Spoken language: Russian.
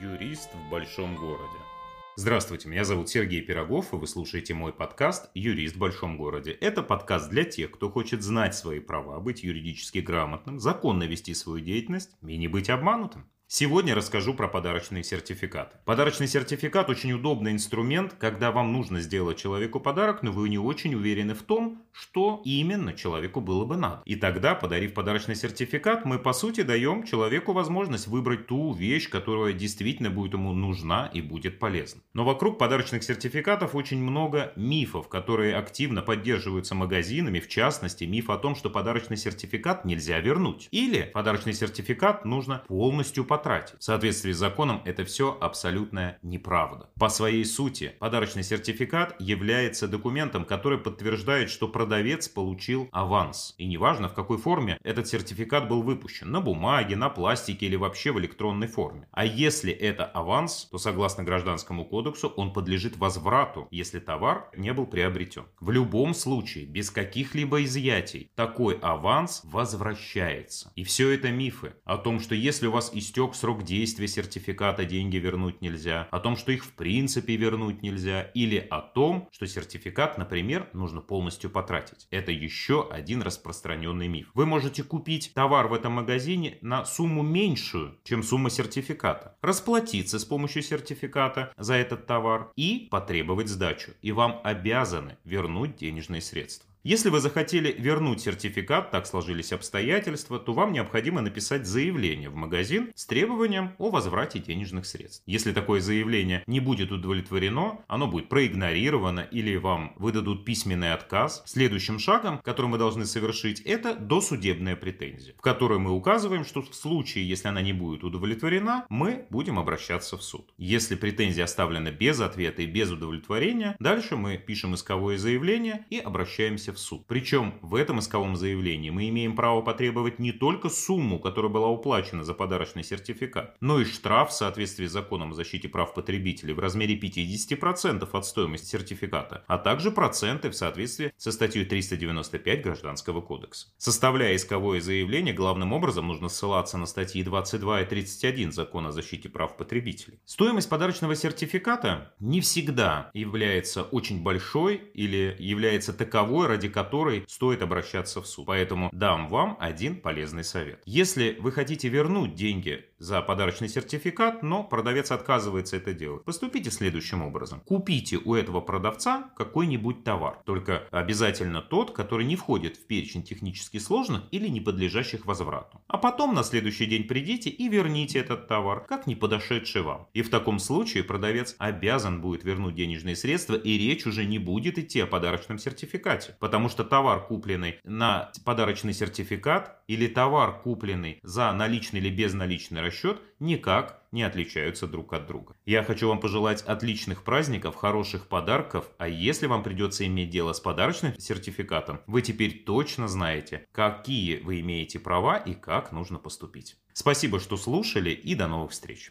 Юрист в большом городе. Здравствуйте, меня зовут Сергей Пирогов, и вы слушаете мой подкаст «Юрист в большом городе». Это подкаст для тех, кто хочет знать свои права, быть юридически грамотным, законно вести свою деятельность и не быть обманутым. Сегодня расскажу про подарочные сертификаты. Подарочный сертификат очень удобный инструмент, когда вам нужно сделать человеку подарок, но вы не очень уверены в том, что именно человеку было бы надо. И тогда, подарив подарочный сертификат, мы по сути даем человеку возможность выбрать ту вещь, которая действительно будет ему нужна и будет полезна. Но вокруг подарочных сертификатов очень много мифов, которые активно поддерживаются магазинами, в частности миф о том, что подарочный сертификат нельзя вернуть. Или подарочный сертификат нужно полностью потратить. В соответствии с законом это все абсолютная неправда. По своей сути, подарочный сертификат является документом, который подтверждает, что продавец получил аванс. И неважно, в какой форме этот сертификат был выпущен. На бумаге, на пластике или вообще в электронной форме. А если это аванс, то согласно Гражданскому кодексу он подлежит возврату, если товар не был приобретен. В любом случае, без каких-либо изъятий, такой аванс возвращается. И все это мифы о том, что если у вас истек срок действия сертификата, деньги вернуть нельзя, о том, что их в принципе вернуть нельзя, или о том, что сертификат, например, нужно полностью потратить. Это еще один распространенный миф. Вы можете купить товар в этом магазине на сумму меньшую, чем сумма сертификата, расплатиться с помощью сертификата за этот товар и потребовать сдачу. И вам обязаны вернуть денежные средства. Если вы захотели вернуть сертификат, так сложились обстоятельства, то вам необходимо написать заявление в магазин с требованием о возврате денежных средств. Если такое заявление не будет удовлетворено, оно будет проигнорировано или вам выдадут письменный отказ, следующим шагом, который мы должны совершить, это досудебная претензия, в которой мы указываем, что в случае, если она не будет удовлетворена, мы будем обращаться в суд. Если претензия оставлена без ответа и без удовлетворения, дальше мы пишем исковое заявление и обращаемся в суд. Причем в этом исковом заявлении мы имеем право потребовать не только сумму, которая была уплачена за подарочный сертификат, но и штраф в соответствии с законом о защите прав потребителей в размере 50% от стоимости сертификата, а также проценты в соответствии со статьей 395 Гражданского кодекса. Составляя исковое заявление, главным образом нужно ссылаться на статьи 22 и 31 Закона о защите прав потребителей. Стоимость подарочного сертификата не всегда является очень большой или является таковой ради ради которой стоит обращаться в суд. Поэтому дам вам один полезный совет. Если вы хотите вернуть деньги за подарочный сертификат, но продавец отказывается это делать, поступите следующим образом. Купите у этого продавца какой-нибудь товар, только обязательно тот, который не входит в перечень технически сложных или не подлежащих возврату. А потом на следующий день придите и верните этот товар, как не подошедший вам. И в таком случае продавец обязан будет вернуть денежные средства, и речь уже не будет идти о подарочном сертификате, потому что товар, купленный на подарочный сертификат или товар, купленный за наличный или безналичный расчет, никак не отличаются друг от друга. Я хочу вам пожелать отличных праздников, хороших подарков, а если вам придется иметь дело с подарочным сертификатом, вы теперь точно знаете, какие вы имеете права и как нужно поступить. Спасибо, что слушали и до новых встреч.